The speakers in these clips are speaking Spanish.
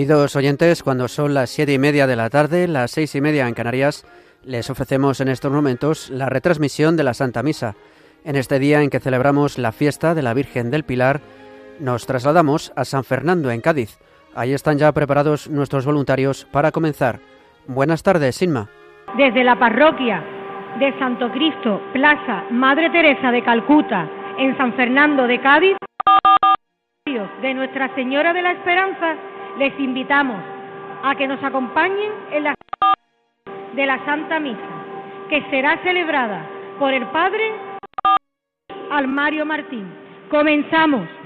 Queridos oyentes, cuando son las siete y media de la tarde, las seis y media en Canarias, les ofrecemos en estos momentos la retransmisión de la Santa Misa. En este día en que celebramos la fiesta de la Virgen del Pilar, nos trasladamos a San Fernando, en Cádiz. Ahí están ya preparados nuestros voluntarios para comenzar. Buenas tardes, Inma. Desde la parroquia de Santo Cristo, Plaza Madre Teresa de Calcuta, en San Fernando de Cádiz, de Nuestra Señora de la Esperanza, les invitamos a que nos acompañen en la de la Santa Misa, que será celebrada por el Padre Almario Martín. Comenzamos.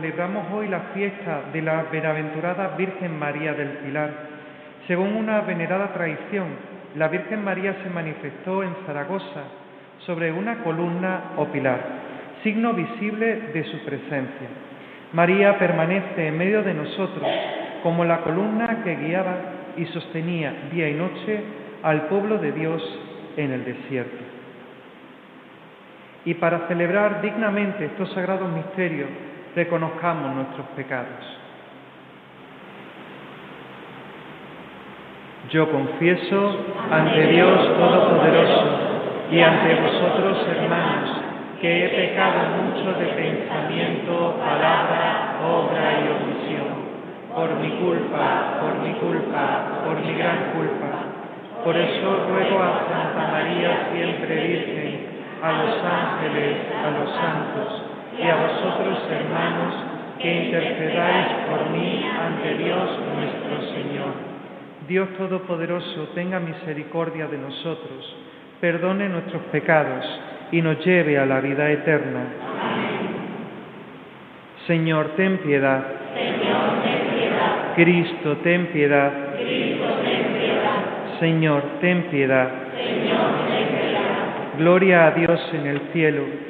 Celebramos hoy la fiesta de la Bienaventurada Virgen María del Pilar. Según una venerada tradición, la Virgen María se manifestó en Zaragoza sobre una columna o pilar, signo visible de su presencia. María permanece en medio de nosotros como la columna que guiaba y sostenía día y noche al pueblo de Dios en el desierto. Y para celebrar dignamente estos sagrados misterios, reconozcamos nuestros pecados. Yo confieso ante Dios Todopoderoso y ante vosotros, hermanos, que he pecado mucho de pensamiento, palabra, obra y omisión, por mi culpa, por mi culpa, por mi gran culpa. Por eso ruego a Santa María, siempre Virgen, a los ángeles, a los santos y a vosotros, hermanos, que intercedáis por mí ante Dios nuestro Señor. Dios Todopoderoso, tenga misericordia de nosotros, perdone nuestros pecados y nos lleve a la vida eterna. Señor, ten piedad. Señor, ten piedad. Cristo, ten piedad. Cristo, ten piedad. Señor, ten piedad. Señor, ten piedad. Gloria a Dios en el cielo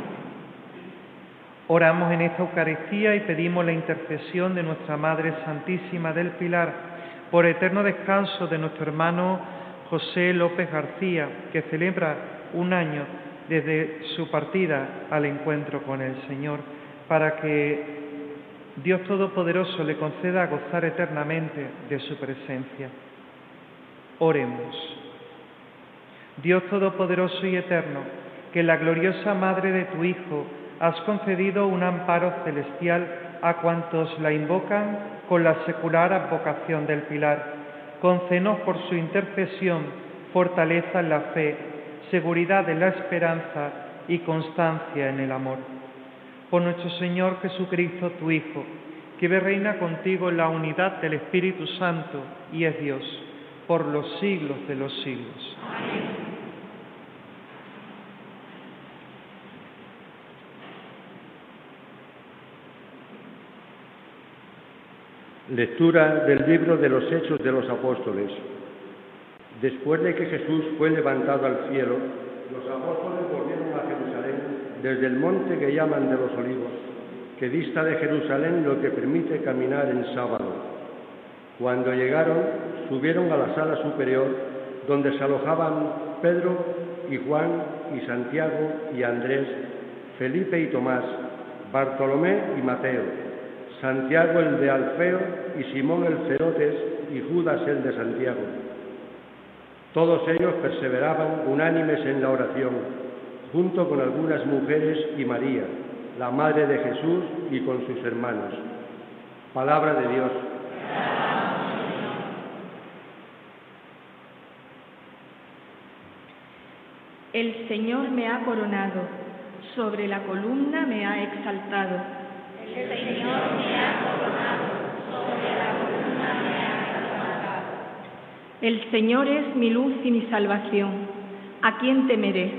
Oramos en esta Eucaristía y pedimos la intercesión de nuestra Madre Santísima del Pilar por eterno descanso de nuestro hermano José López García, que celebra un año desde su partida al encuentro con el Señor, para que Dios Todopoderoso le conceda gozar eternamente de su presencia. Oremos. Dios Todopoderoso y Eterno, que la gloriosa Madre de tu Hijo, has concedido un amparo celestial a cuantos la invocan con la secular advocación del Pilar. Concédenos por su intercesión fortaleza en la fe, seguridad en la esperanza y constancia en el amor. Por nuestro Señor Jesucristo, tu Hijo, que reina contigo en la unidad del Espíritu Santo y es Dios, por los siglos de los siglos. Amén. Lectura del libro de los Hechos de los Apóstoles. Después de que Jesús fue levantado al cielo, los apóstoles volvieron a Jerusalén desde el monte que llaman de los olivos, que dista de Jerusalén lo que permite caminar en sábado. Cuando llegaron, subieron a la sala superior donde se alojaban Pedro y Juan y Santiago y Andrés, Felipe y Tomás, Bartolomé y Mateo, Santiago el de Alfeo y Simón el Cerotes y Judas el de Santiago. Todos ellos perseveraban unánimes en la oración, junto con algunas mujeres y María, la Madre de Jesús y con sus hermanos. Palabra de Dios. El Señor me ha coronado, sobre la columna me ha exaltado. El Señor me ha coronado, sobre la columna me ha exaltado. El Señor es mi luz y mi salvación. ¿A quién temeré?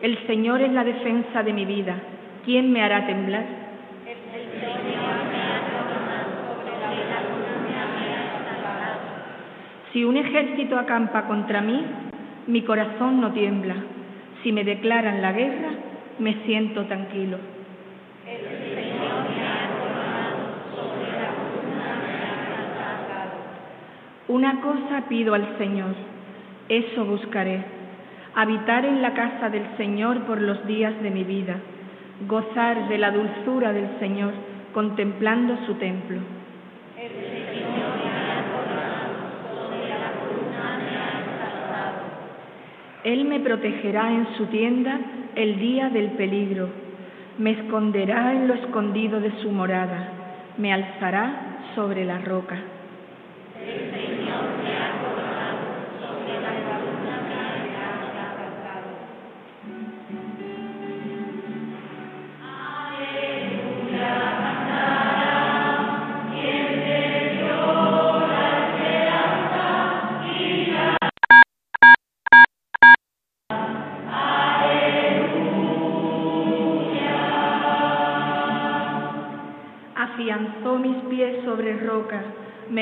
El Señor es la defensa de mi vida. ¿Quién me hará temblar? El Señor me ha coronado, sobre la columna me ha exaltado. Si un ejército acampa contra mí, mi corazón no tiembla. Si me declaran la guerra, me siento tranquilo. El Señor me ha coronado, sobre la columna me ha exaltado. Una cosa pido al Señor, eso buscaré, habitar en la casa del Señor por los días de mi vida, gozar de la dulzura del Señor contemplando su templo. Él me protegerá en su tienda el día del peligro, me esconderá en lo escondido de su morada, me alzará sobre la roca.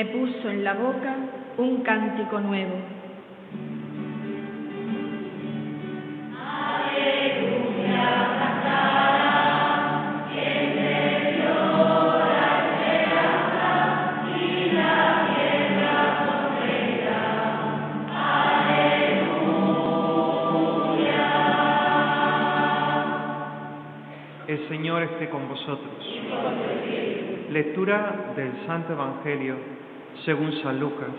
Puso en la boca un cántico nuevo. El Señor esté con vosotros. Lectura del Santo Evangelio según San Lucas.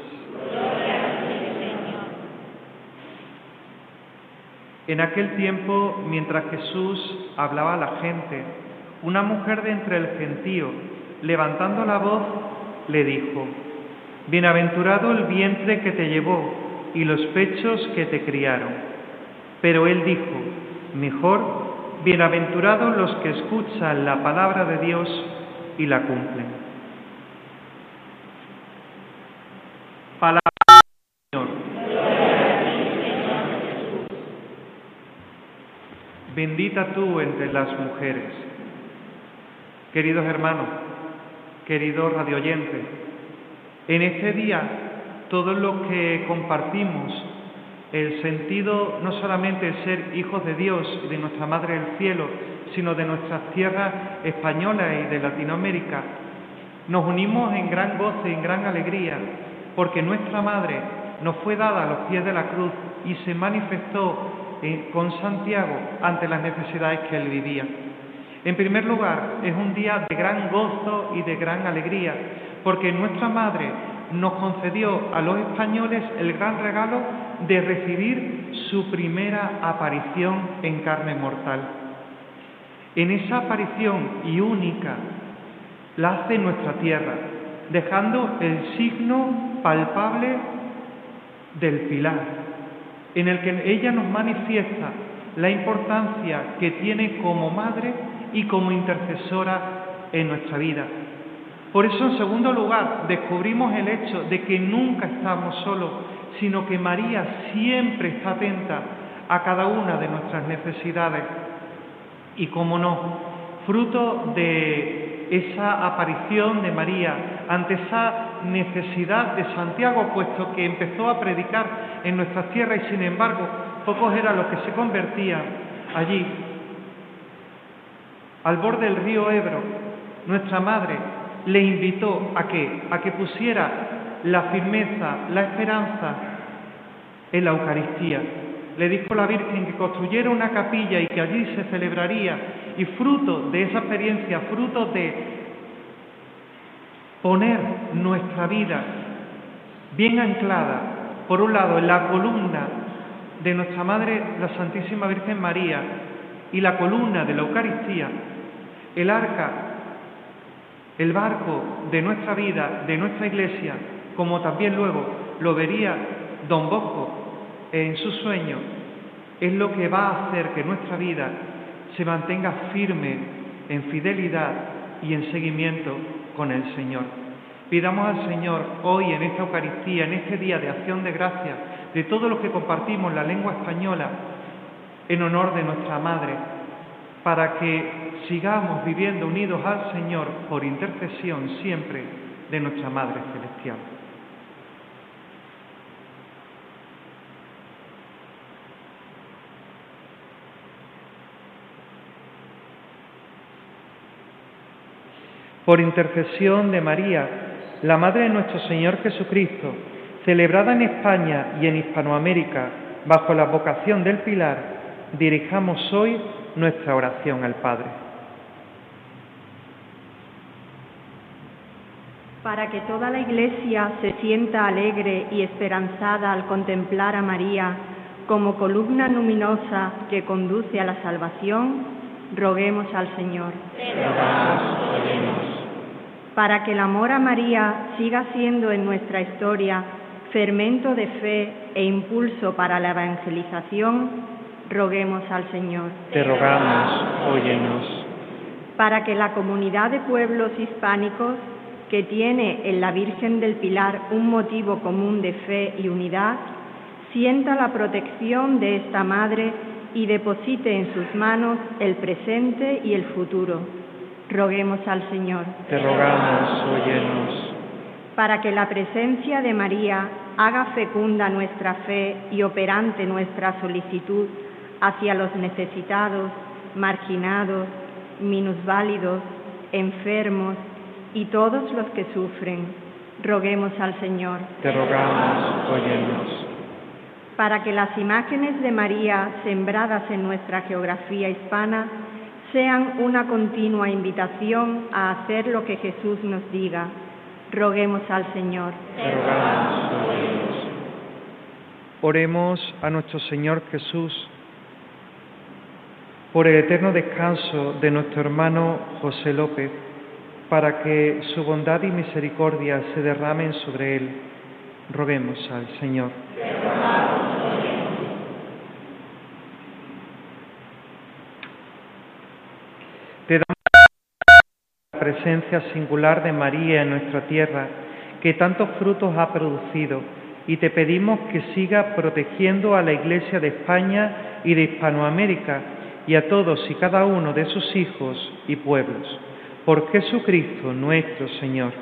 En aquel tiempo, mientras Jesús hablaba a la gente, una mujer de entre el gentío, levantando la voz, le dijo, Bienaventurado el vientre que te llevó y los pechos que te criaron. Pero él dijo, Mejor, bienaventurados los que escuchan la palabra de Dios y la cumplen. Palabra del Señor. Bendita tú entre las mujeres. Queridos hermanos, queridos radioyentes, en este día todos los que compartimos el sentido no solamente de ser hijos de Dios y de nuestra Madre del Cielo, sino de nuestras tierras españolas y de Latinoamérica, nos unimos en gran goce y en gran alegría, porque nuestra Madre nos fue dada a los pies de la cruz y se manifestó eh, con Santiago ante las necesidades que él vivía. En primer lugar, es un día de gran gozo y de gran alegría, porque nuestra Madre nos concedió a los españoles el gran regalo de recibir su primera aparición en carne mortal. En esa aparición y única la hace nuestra tierra, dejando el signo palpable del pilar, en el que ella nos manifiesta la importancia que tiene como madre y como intercesora en nuestra vida. Por eso, en segundo lugar, descubrimos el hecho de que nunca estamos solos, sino que María siempre está atenta a cada una de nuestras necesidades. Y como no, fruto de esa aparición de María, ante esa necesidad de Santiago, puesto que empezó a predicar en nuestras tierras y sin embargo pocos eran los que se convertían allí. Al borde del río Ebro, nuestra madre le invitó a que, a que pusiera la firmeza, la esperanza en la Eucaristía. Le dijo la Virgen que construyera una capilla y que allí se celebraría y fruto de esa experiencia, fruto de poner nuestra vida bien anclada, por un lado, en la columna de nuestra Madre, la Santísima Virgen María, y la columna de la Eucaristía, el arca, el barco de nuestra vida, de nuestra iglesia, como también luego lo vería don Bosco en su sueño, es lo que va a hacer que nuestra vida se mantenga firme en fidelidad y en seguimiento con el Señor. Pidamos al Señor hoy en esta Eucaristía, en este día de acción de gracia, de todo lo que compartimos la lengua española, en honor de nuestra Madre, para que sigamos viviendo unidos al Señor por intercesión siempre de nuestra Madre Celestial. Por intercesión de María, la Madre de nuestro Señor Jesucristo, celebrada en España y en Hispanoamérica bajo la vocación del Pilar, dirijamos hoy nuestra oración al Padre. Para que toda la Iglesia se sienta alegre y esperanzada al contemplar a María como columna luminosa que conduce a la salvación, roguemos al Señor para que el amor a María siga siendo en nuestra historia fermento de fe e impulso para la evangelización, roguemos al Señor. Te rogamos, óyenos. Para que la comunidad de pueblos hispánicos, que tiene en la Virgen del Pilar un motivo común de fe y unidad, sienta la protección de esta Madre y deposite en sus manos el presente y el futuro Roguemos al Señor. Te rogamos, óyenos. Para que la presencia de María haga fecunda nuestra fe y operante nuestra solicitud hacia los necesitados, marginados, minusválidos, enfermos y todos los que sufren. Roguemos al Señor. Te rogamos, óyenos. Para que las imágenes de María sembradas en nuestra geografía hispana sean una continua invitación a hacer lo que Jesús nos diga. Roguemos al Señor. Oremos a nuestro Señor Jesús por el eterno descanso de nuestro hermano José López, para que su bondad y misericordia se derramen sobre él. Roguemos al Señor. Te damos la presencia singular de María en nuestra tierra, que tantos frutos ha producido, y te pedimos que siga protegiendo a la Iglesia de España y de Hispanoamérica y a todos y cada uno de sus hijos y pueblos. Por Jesucristo nuestro Señor.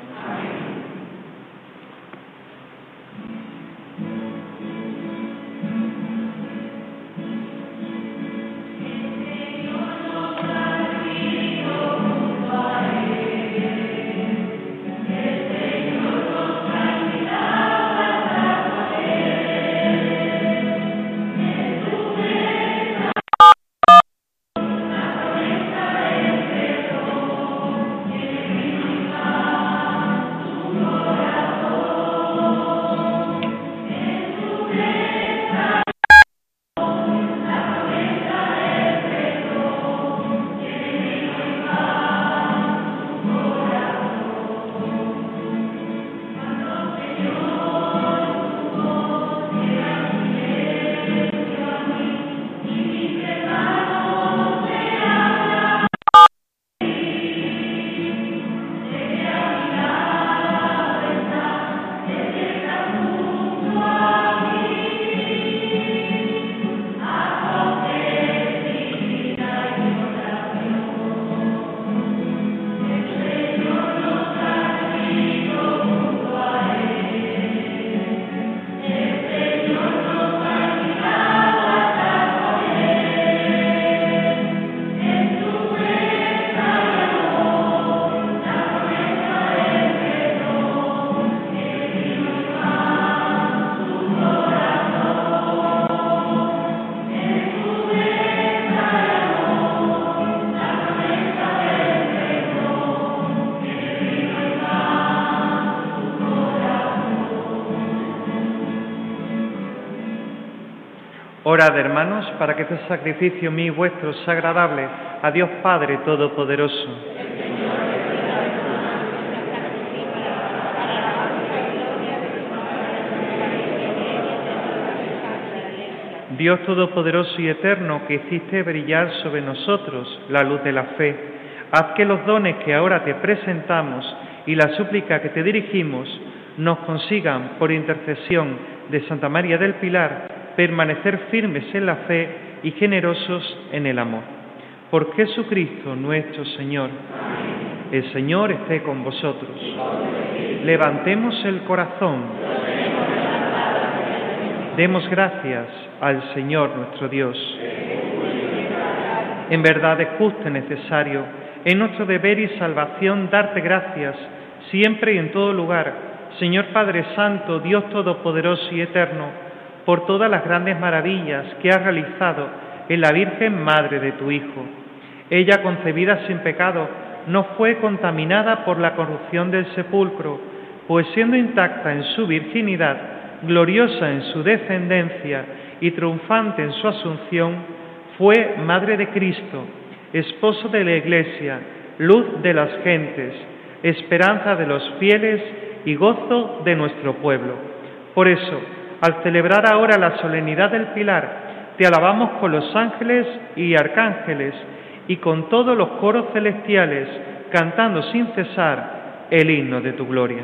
Orad, hermanos, para que este sacrificio mío y vuestro sea agradable a Dios Padre Todopoderoso. Dios Todopoderoso y Eterno, que hiciste brillar sobre nosotros la luz de la fe, haz que los dones que ahora te presentamos y la súplica que te dirigimos nos consigan, por intercesión de Santa María del Pilar, permanecer firmes en la fe y generosos en el amor. Por Jesucristo nuestro Señor. El Señor esté con vosotros. Levantemos el corazón. Demos gracias al Señor nuestro Dios. En verdad es justo y necesario, en nuestro deber y salvación, darte gracias siempre y en todo lugar, Señor Padre Santo, Dios Todopoderoso y Eterno, por todas las grandes maravillas que has realizado en la Virgen Madre de tu Hijo. Ella, concebida sin pecado, no fue contaminada por la corrupción del sepulcro, pues siendo intacta en su virginidad, gloriosa en su descendencia y triunfante en su asunción, fue Madre de Cristo, esposo de la Iglesia, luz de las gentes, esperanza de los fieles y gozo de nuestro pueblo. Por eso, al celebrar ahora la solemnidad del Pilar, te alabamos con los ángeles y arcángeles y con todos los coros celestiales, cantando sin cesar el himno de tu gloria.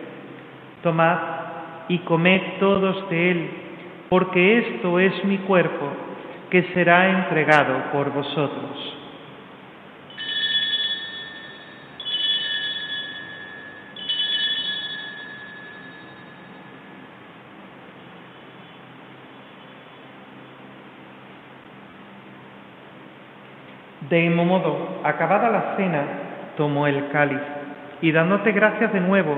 Tomad y comed todos de él, porque esto es mi cuerpo, que será entregado por vosotros. De mismo modo, acabada la cena, tomó el cáliz y dándote gracias de nuevo,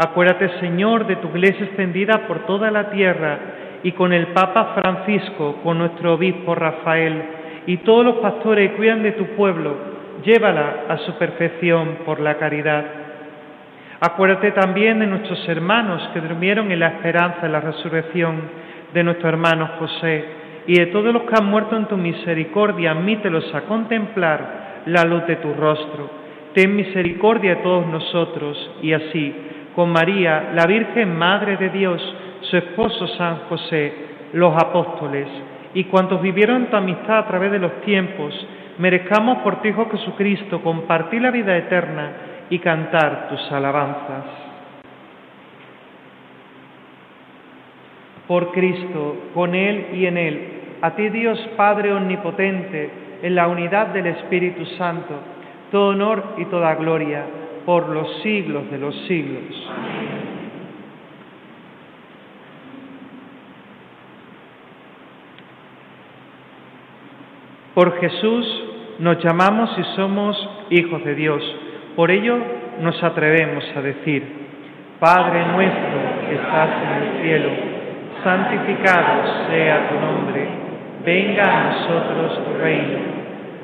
Acuérdate, Señor, de tu iglesia extendida por toda la tierra y con el Papa Francisco, con nuestro obispo Rafael y todos los pastores que cuidan de tu pueblo, llévala a su perfección por la caridad. Acuérdate también de nuestros hermanos que durmieron en la esperanza de la resurrección, de nuestro hermano José y de todos los que han muerto en tu misericordia, admítelos a contemplar la luz de tu rostro. Ten misericordia de todos nosotros y así, con María, la Virgen Madre de Dios, su esposo San José, los apóstoles y cuantos vivieron tu amistad a través de los tiempos, merezcamos por tu Hijo Jesucristo compartir la vida eterna y cantar tus alabanzas. Por Cristo, con Él y en Él, a ti Dios Padre Omnipotente, en la unidad del Espíritu Santo, todo honor y toda gloria por los siglos de los siglos. Por Jesús nos llamamos y somos hijos de Dios. Por ello nos atrevemos a decir, Padre nuestro que estás en el cielo, santificado sea tu nombre, venga a nosotros tu reino,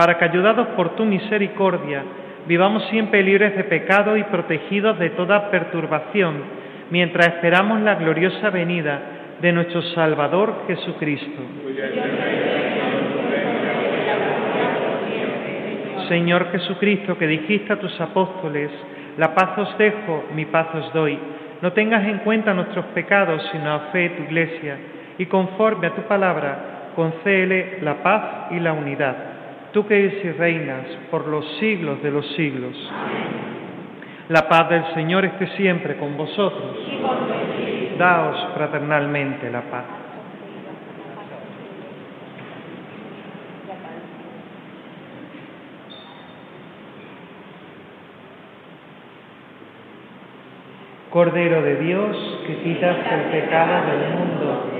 para que, ayudados por tu misericordia, vivamos siempre libres de pecado y protegidos de toda perturbación, mientras esperamos la gloriosa venida de nuestro Salvador Jesucristo. Señor Jesucristo, que dijiste a tus apóstoles, la paz os dejo, mi paz os doy. No tengas en cuenta nuestros pecados, sino a fe tu iglesia, y conforme a tu palabra, concéele la paz y la unidad. Tú que eres y reinas por los siglos de los siglos. La paz del Señor esté siempre con vosotros. Daos fraternalmente la paz. Cordero de Dios, que quitas el pecado del mundo.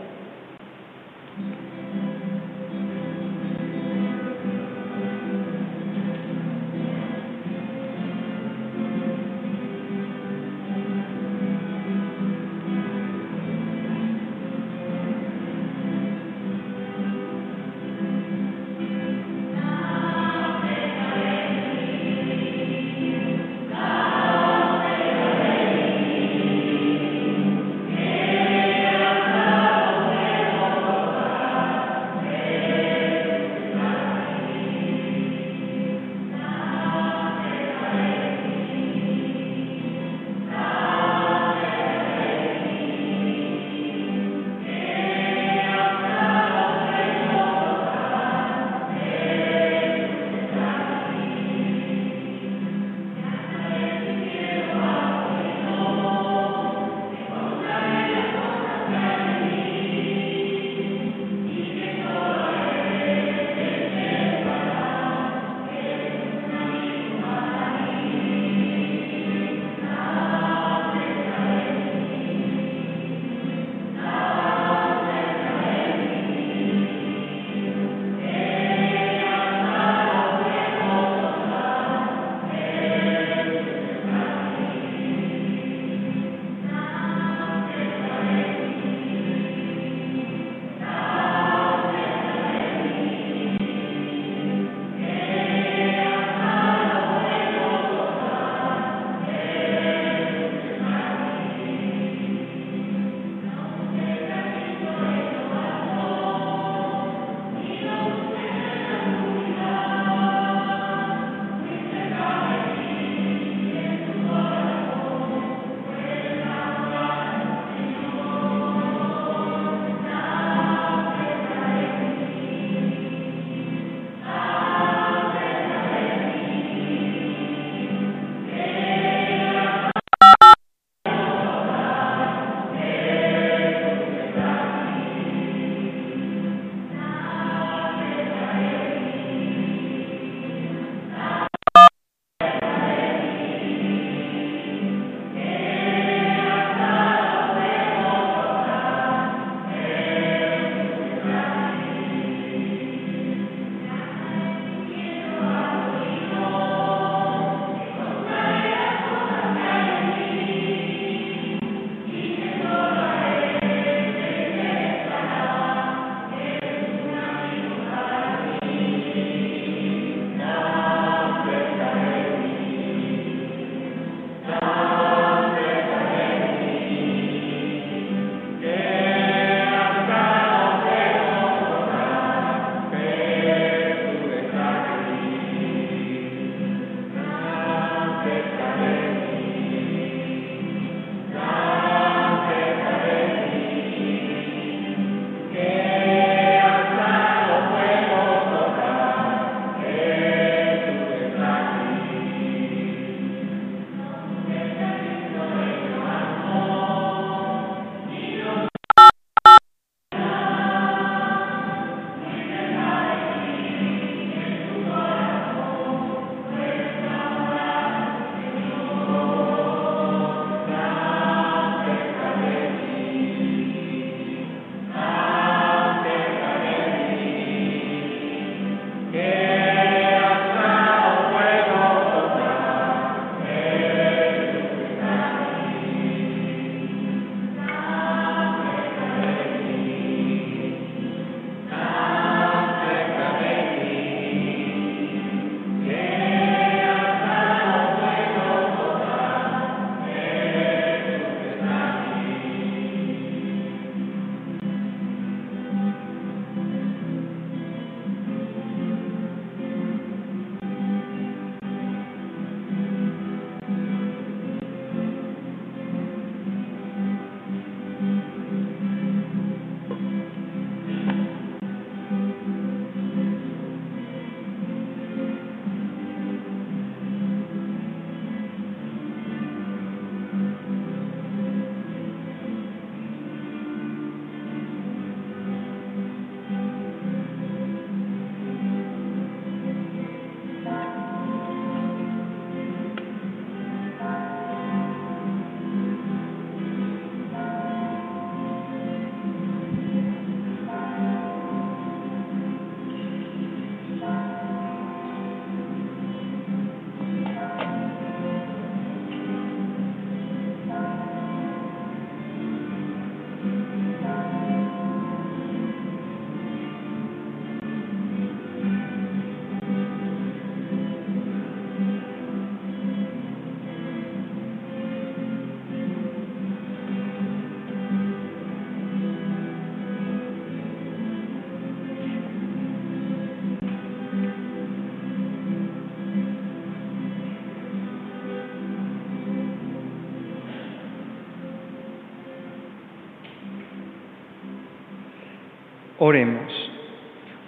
Oremos.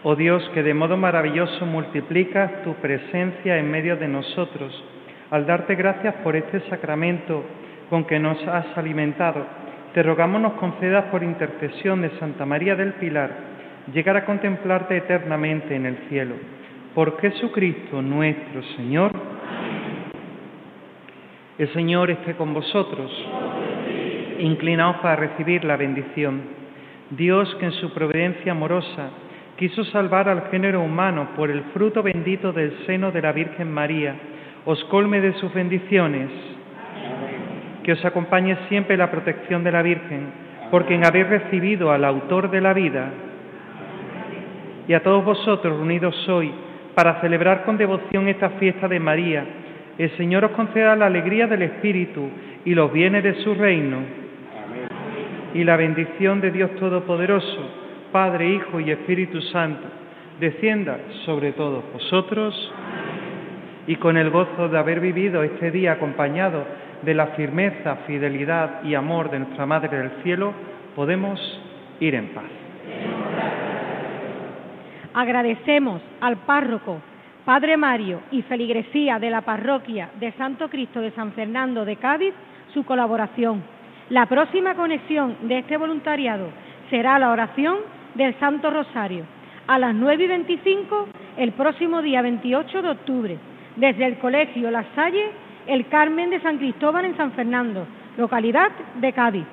Oh Dios, que de modo maravilloso multiplicas tu presencia en medio de nosotros, al darte gracias por este sacramento con que nos has alimentado, te rogamos nos concedas por intercesión de Santa María del Pilar llegar a contemplarte eternamente en el cielo. Por Jesucristo nuestro Señor. El Señor esté con vosotros. Inclinaos para recibir la bendición. Dios que en su providencia amorosa quiso salvar al género humano por el fruto bendito del seno de la Virgen María, os colme de sus bendiciones. Que os acompañe siempre la protección de la Virgen, por quien habéis recibido al autor de la vida. Y a todos vosotros reunidos hoy para celebrar con devoción esta fiesta de María, el Señor os conceda la alegría del Espíritu y los bienes de su reino. Y la bendición de Dios Todopoderoso, Padre, Hijo y Espíritu Santo, descienda sobre todos vosotros y con el gozo de haber vivido este día acompañado de la firmeza, fidelidad y amor de nuestra Madre del Cielo, podemos ir en paz. Agradecemos al párroco Padre Mario y feligresía de la parroquia de Santo Cristo de San Fernando de Cádiz su colaboración. La próxima conexión de este voluntariado será la oración del Santo Rosario a las 9 y 25 el próximo día 28 de octubre desde el Colegio La Salle, el Carmen de San Cristóbal en San Fernando, localidad de Cádiz.